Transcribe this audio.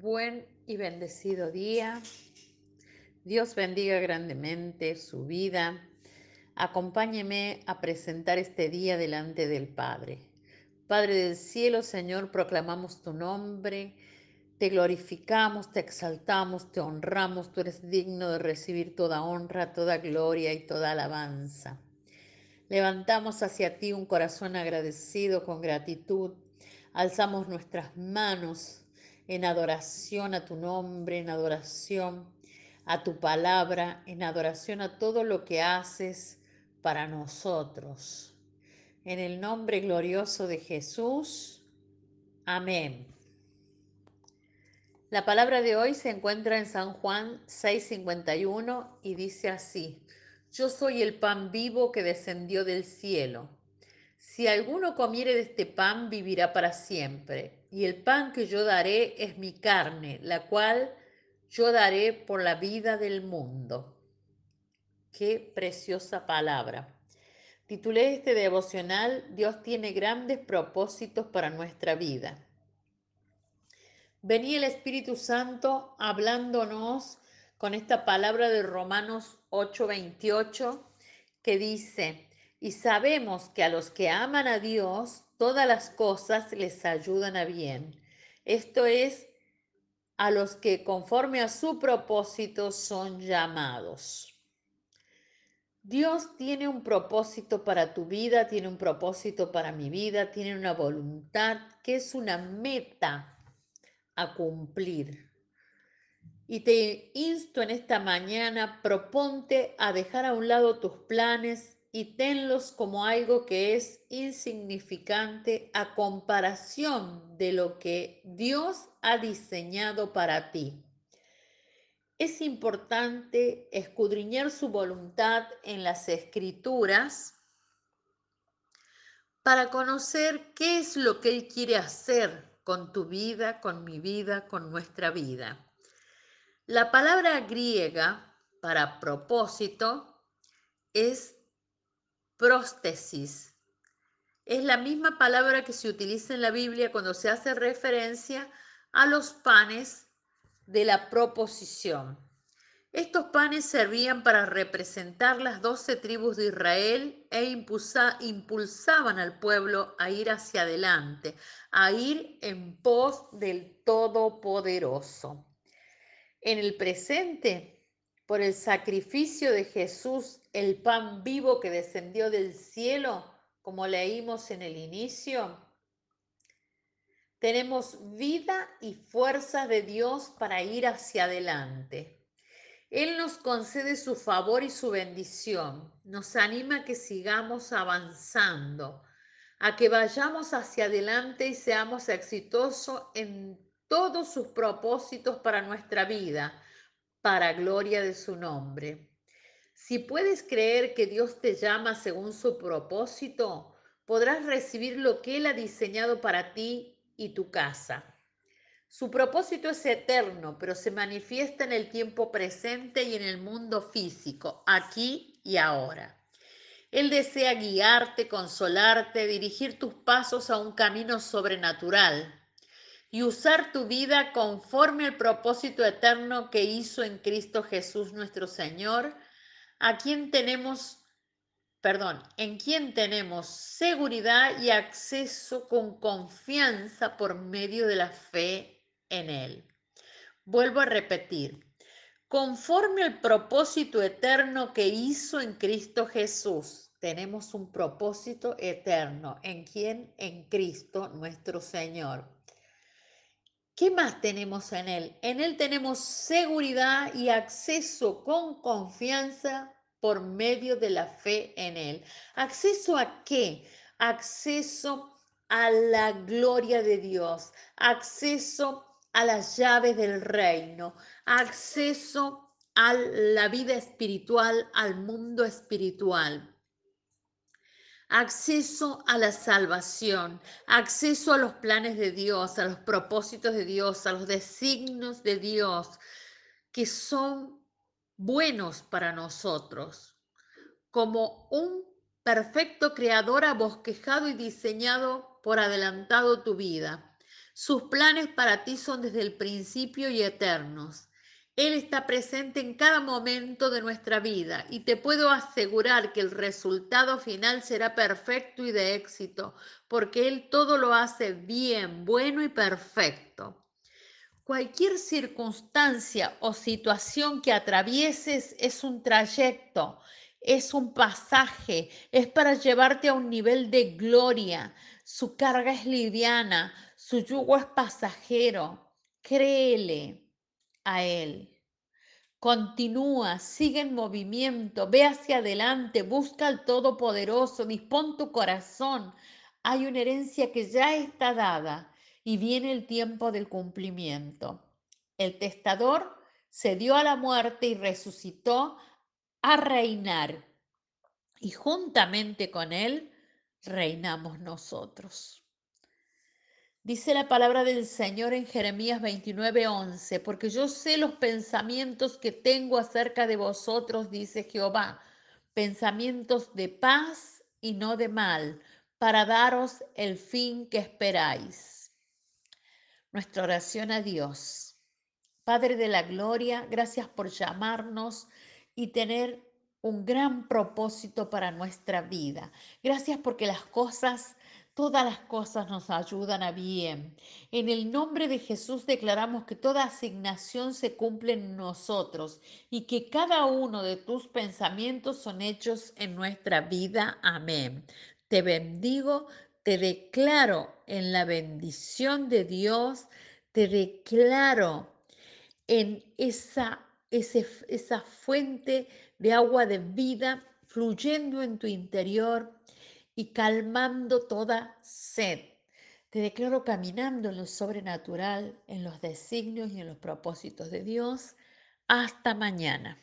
buen y bendecido día. Dios bendiga grandemente su vida. Acompáñeme a presentar este día delante del Padre. Padre del cielo, Señor, proclamamos tu nombre, te glorificamos, te exaltamos, te honramos, tú eres digno de recibir toda honra, toda gloria y toda alabanza. Levantamos hacia ti un corazón agradecido con gratitud, alzamos nuestras manos en adoración a tu nombre, en adoración a tu palabra, en adoración a todo lo que haces para nosotros. En el nombre glorioso de Jesús. Amén. La palabra de hoy se encuentra en San Juan 6:51 y dice así, Yo soy el pan vivo que descendió del cielo. Si alguno comiere de este pan, vivirá para siempre y el pan que yo daré es mi carne, la cual yo daré por la vida del mundo. Qué preciosa palabra. Titulé este devocional, Dios tiene grandes propósitos para nuestra vida. Venía el Espíritu Santo hablándonos con esta palabra de Romanos 8:28 que dice, y sabemos que a los que aman a Dios, todas las cosas les ayudan a bien. Esto es, a los que conforme a su propósito son llamados. Dios tiene un propósito para tu vida, tiene un propósito para mi vida, tiene una voluntad que es una meta a cumplir. Y te insto en esta mañana, proponte a dejar a un lado tus planes, y tenlos como algo que es insignificante a comparación de lo que Dios ha diseñado para ti. Es importante escudriñar su voluntad en las escrituras para conocer qué es lo que Él quiere hacer con tu vida, con mi vida, con nuestra vida. La palabra griega para propósito es próstesis. Es la misma palabra que se utiliza en la Biblia cuando se hace referencia a los panes de la proposición. Estos panes servían para representar las doce tribus de Israel e impulsaban al pueblo a ir hacia adelante, a ir en pos del Todopoderoso. En el presente, por el sacrificio de Jesús, el pan vivo que descendió del cielo, como leímos en el inicio, tenemos vida y fuerza de Dios para ir hacia adelante. Él nos concede su favor y su bendición, nos anima a que sigamos avanzando, a que vayamos hacia adelante y seamos exitosos en todos sus propósitos para nuestra vida para gloria de su nombre. Si puedes creer que Dios te llama según su propósito, podrás recibir lo que Él ha diseñado para ti y tu casa. Su propósito es eterno, pero se manifiesta en el tiempo presente y en el mundo físico, aquí y ahora. Él desea guiarte, consolarte, dirigir tus pasos a un camino sobrenatural y usar tu vida conforme al propósito eterno que hizo en Cristo Jesús nuestro Señor, a quien tenemos, perdón, en quien tenemos seguridad y acceso con confianza por medio de la fe en Él. Vuelvo a repetir, conforme al propósito eterno que hizo en Cristo Jesús. Tenemos un propósito eterno. ¿En quien En Cristo nuestro Señor. ¿Qué más tenemos en Él? En Él tenemos seguridad y acceso con confianza por medio de la fe en Él. ¿Acceso a qué? Acceso a la gloria de Dios, acceso a las llaves del reino, acceso a la vida espiritual, al mundo espiritual acceso a la salvación, acceso a los planes de Dios, a los propósitos de Dios, a los designios de Dios que son buenos para nosotros, como un perfecto creador ha bosquejado y diseñado por adelantado tu vida. Sus planes para ti son desde el principio y eternos. Él está presente en cada momento de nuestra vida y te puedo asegurar que el resultado final será perfecto y de éxito, porque Él todo lo hace bien, bueno y perfecto. Cualquier circunstancia o situación que atravieses es un trayecto, es un pasaje, es para llevarte a un nivel de gloria. Su carga es liviana, su yugo es pasajero. Créele a Él. Continúa, sigue en movimiento, ve hacia adelante, busca al Todopoderoso, dispón tu corazón. Hay una herencia que ya está dada y viene el tiempo del cumplimiento. El testador se dio a la muerte y resucitó a reinar y juntamente con él reinamos nosotros. Dice la palabra del Señor en Jeremías 29:11, porque yo sé los pensamientos que tengo acerca de vosotros, dice Jehová, pensamientos de paz y no de mal, para daros el fin que esperáis. Nuestra oración a Dios. Padre de la Gloria, gracias por llamarnos y tener un gran propósito para nuestra vida. Gracias porque las cosas Todas las cosas nos ayudan a bien. En el nombre de Jesús declaramos que toda asignación se cumple en nosotros y que cada uno de tus pensamientos son hechos en nuestra vida. Amén. Te bendigo, te declaro en la bendición de Dios, te declaro en esa, esa fuente de agua de vida fluyendo en tu interior y calmando toda sed. Te declaro caminando en lo sobrenatural, en los designios y en los propósitos de Dios. Hasta mañana.